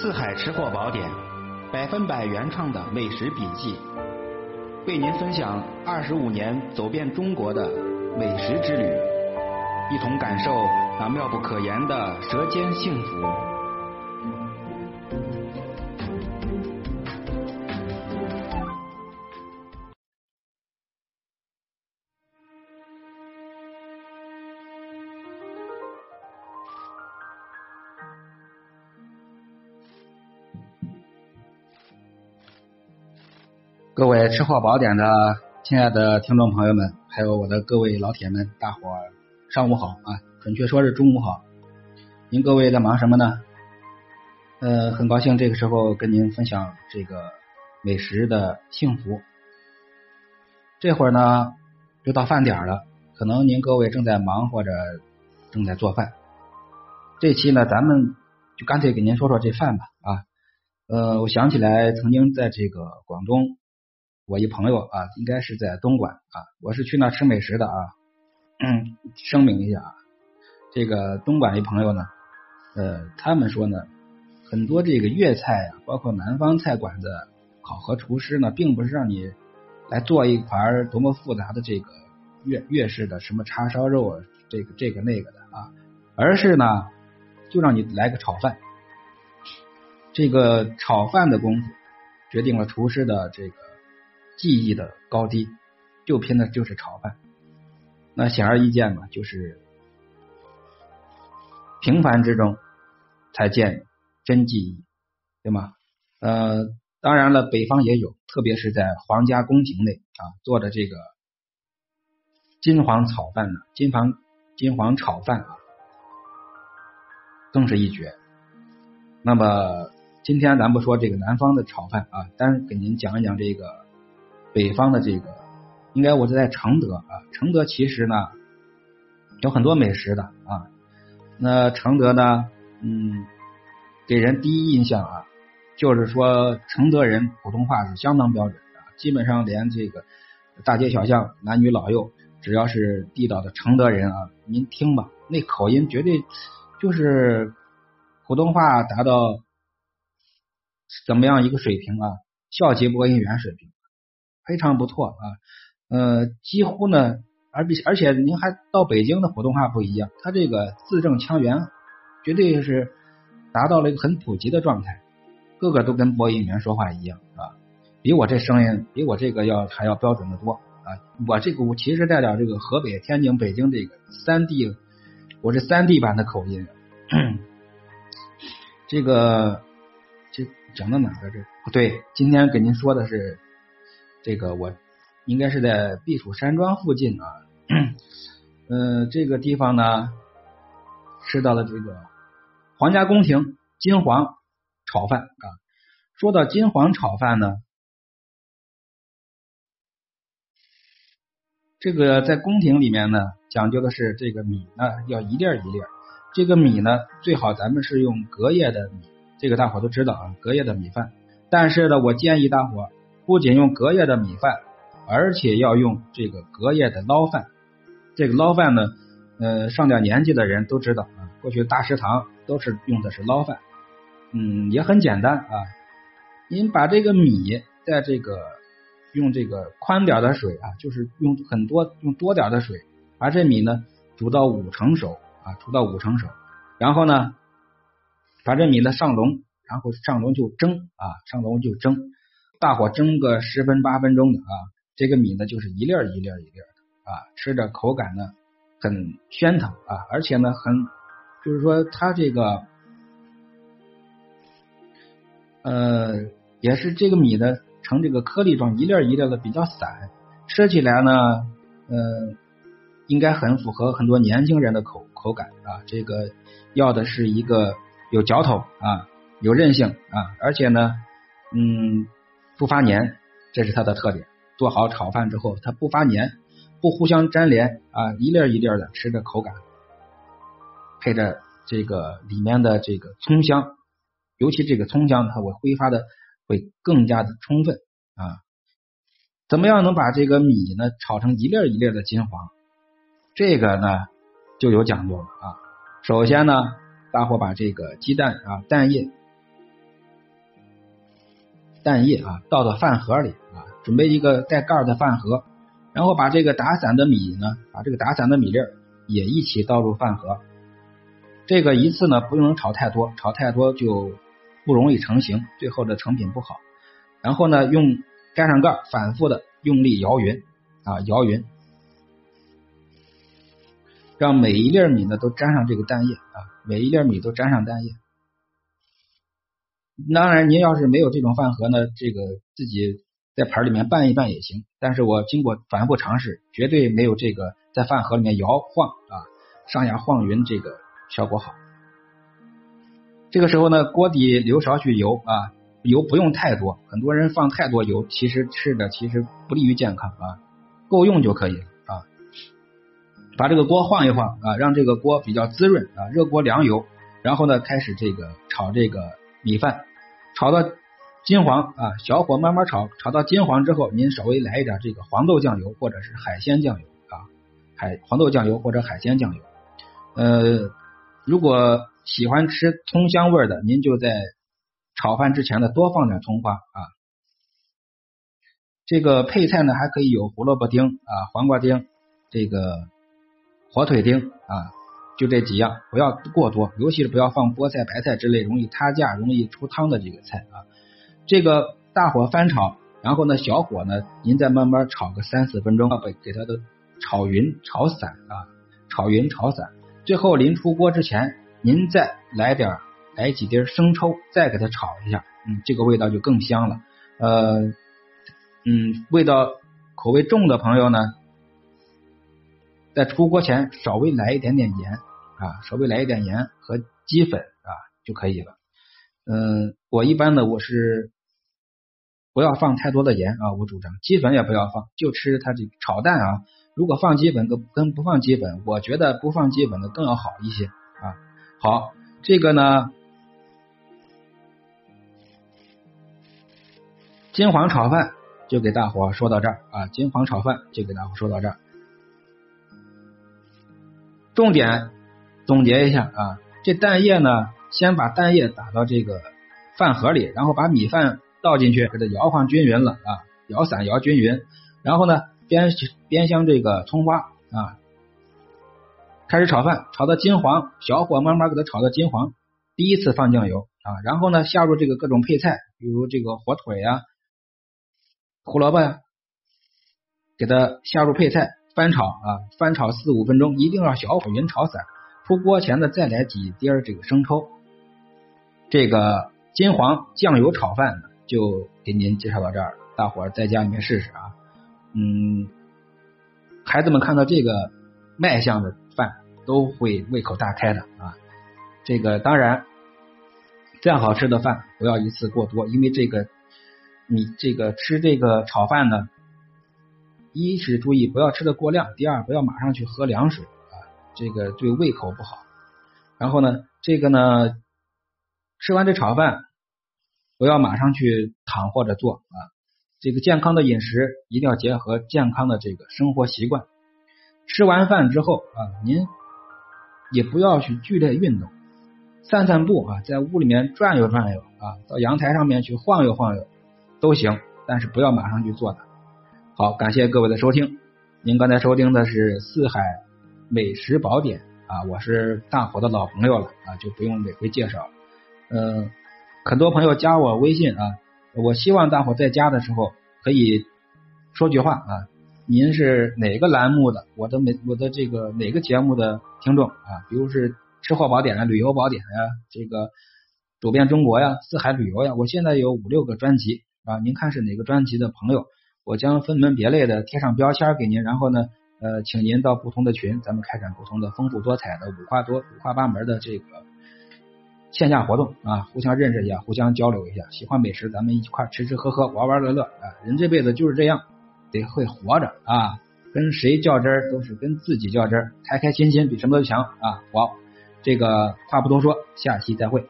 四海吃货宝典，百分百原创的美食笔记，为您分享二十五年走遍中国的美食之旅，一同感受那妙不可言的舌尖幸福。各位吃货宝典的亲爱的听众朋友们，还有我的各位老铁们，大伙上午好啊！准确说是中午好。您各位在忙什么呢？呃，很高兴这个时候跟您分享这个美食的幸福。这会儿呢，又到饭点了，可能您各位正在忙或者正在做饭。这期呢，咱们就干脆给您说说这饭吧啊。呃，我想起来曾经在这个广东。我一朋友啊，应该是在东莞啊，我是去那吃美食的啊。嗯，声明一下啊，这个东莞一朋友呢，呃，他们说呢，很多这个粤菜啊，包括南方菜馆子考核厨师呢，并不是让你来做一盘多么复杂的这个粤粤式的什么叉烧肉啊，这个这个那个的啊，而是呢，就让你来个炒饭。这个炒饭的功夫决定了厨师的这个。技艺的高低，就拼的就是炒饭。那显而易见嘛，就是平凡之中才见真技艺，对吗？呃，当然了，北方也有，特别是在皇家宫廷内啊做的这个金黄炒饭呢，金黄金黄炒饭啊，更是一绝。那么今天咱不说这个南方的炒饭啊，单给您讲一讲这个。北方的这个，应该我是在承德啊。承德其实呢有很多美食的啊。那承德呢，嗯，给人第一印象啊，就是说承德人普通话是相当标准的，基本上连这个大街小巷男女老幼，只要是地道的承德人啊，您听吧，那口音绝对就是普通话达到怎么样一个水平啊？校级播音员水平。非常不错啊，呃，几乎呢，而比而且您还到北京的普通话不一样，他这个字正腔圆，绝对是达到了一个很普及的状态，个个都跟播音员说话一样啊，比我这声音，比我这个要还要标准的多啊，我这个我其实代表这个河北、天津、北京这个三 D，我是三 D 版的口音，这个这讲到哪了？这对，今天给您说的是。这个我应该是在避暑山庄附近啊，嗯，这个地方呢吃到了这个皇家宫廷金黄炒饭啊。说到金黄炒饭呢，这个在宫廷里面呢讲究的是这个米呢要一粒一粒，这个米呢最好咱们是用隔夜的米，这个大伙都知道啊，隔夜的米饭。但是呢，我建议大伙。不仅用隔夜的米饭，而且要用这个隔夜的捞饭。这个捞饭呢，呃，上点年纪的人都知道啊，过去大食堂都是用的是捞饭。嗯，也很简单啊。您把这个米在这个用这个宽点的水啊，就是用很多用多点的水，把这米呢煮到五成熟啊，煮到五成熟，然后呢把这米呢上笼，然后上笼就蒸啊，上笼就蒸。大火蒸个十分八分钟的啊，这个米呢就是一粒一粒一粒的啊，吃着口感呢很鲜腾啊，而且呢很就是说它这个呃也是这个米呢呈这个颗粒状，一粒一粒的比较散，吃起来呢呃应该很符合很多年轻人的口口感啊，这个要的是一个有嚼头啊，有韧性啊，而且呢嗯。不发黏，这是它的特点。做好炒饭之后，它不发黏，不互相粘连啊，一粒一粒的吃着口感，配着这个里面的这个葱香，尤其这个葱香，它会挥发的会更加的充分啊。怎么样能把这个米呢炒成一粒一粒的金黄？这个呢就有讲究了啊。首先呢，大伙把这个鸡蛋啊蛋液蛋液啊倒到饭盒里啊，准备一个带盖的饭盒，然后把这个打散的米呢，把这个打散的米粒儿也一起倒入饭盒。这个一次呢不用炒太多，炒太多就不容易成型，最后的成品不好。然后呢用盖上盖，反复的用力摇匀啊摇匀，让每一粒米呢都沾上这个蛋液啊，每一粒米都沾上蛋液。当然，您要是没有这种饭盒呢，这个自己在盆里面拌一拌也行。但是我经过反复尝试，绝对没有这个在饭盒里面摇晃啊，上下晃匀这个效果好。这个时候呢，锅底留少许油啊，油不用太多。很多人放太多油，其实吃的其实不利于健康啊，够用就可以了啊。把这个锅晃一晃啊，让这个锅比较滋润啊，热锅凉油，然后呢，开始这个炒这个米饭。炒到金黄啊，小火慢慢炒，炒到金黄之后，您稍微来一点这个黄豆酱油或者是海鲜酱油啊，海黄豆酱油或者海鲜酱油。呃，如果喜欢吃葱香味的，您就在炒饭之前呢多放点葱花啊。这个配菜呢还可以有胡萝卜丁啊、黄瓜丁、这个火腿丁啊。就这几样，不要过多，尤其是不要放菠菜、白菜之类容易塌架、容易出汤的这个菜啊。这个大火翻炒，然后呢小火呢，您再慢慢炒个三四分钟，把给它都炒匀、炒散啊，炒匀、炒散。最后临出锅之前，您再来点来几滴生抽，再给它炒一下，嗯，这个味道就更香了。呃，嗯，味道口味重的朋友呢，在出锅前稍微来一点点盐。啊，稍微来一点盐和鸡粉啊就可以了。嗯，我一般的我是不要放太多的盐啊，我主张鸡粉也不要放，就吃它这炒蛋啊。如果放鸡粉跟跟不放鸡粉，我觉得不放鸡粉的更要好一些啊。好，这个呢，金黄炒饭就给大伙说到这儿啊，金黄炒饭就给大伙说到这儿，重点。总结一下啊，这蛋液呢，先把蛋液打到这个饭盒里，然后把米饭倒进去，给它摇晃均匀了啊，摇散摇均匀，然后呢煸煸香这个葱花啊，开始炒饭，炒到金黄，小火慢慢给它炒到金黄。第一次放酱油啊，然后呢下入这个各种配菜，比如这个火腿呀、胡萝卜呀，给它下入配菜，翻炒啊，翻炒四五分钟，一定要小火匀炒散。出锅前呢，再来几滴这个生抽。这个金黄酱油炒饭呢，就给您介绍到这儿，大伙儿在家里面试试啊。嗯，孩子们看到这个卖相的饭，都会胃口大开的啊。这个当然，再好吃的饭不要一次过多，因为这个你这个吃这个炒饭呢，一是注意不要吃的过量，第二不要马上去喝凉水啊。这个对胃口不好，然后呢，这个呢，吃完这炒饭不要马上去躺或者坐啊。这个健康的饮食一定要结合健康的这个生活习惯。吃完饭之后啊，您也不要去剧烈运动，散散步啊，在屋里面转悠转悠啊，到阳台上面去晃悠晃悠都行，但是不要马上去做它。好，感谢各位的收听，您刚才收听的是四海。美食宝典啊，我是大伙的老朋友了啊，就不用每回介绍。嗯，很多朋友加我微信啊，我希望大伙在家的时候可以说句话啊。您是哪个栏目的？我的每我的这个哪个节目的听众啊？比如是吃货宝典啊、旅游宝典呀、这个走遍中国呀、四海旅游呀，我现在有五六个专辑啊。您看是哪个专辑的朋友，我将分门别类的贴上标签给您，然后呢。呃，请您到不同的群，咱们开展不同的丰富多彩的五花多五花八门的这个线下活动啊，互相认识一下，互相交流一下。喜欢美食，咱们一块吃吃喝喝，玩玩乐乐啊。人这辈子就是这样，得会活着啊。跟谁较真儿都是跟自己较真儿，开开心心比什么都强啊。好，这个话不多说，下期再会。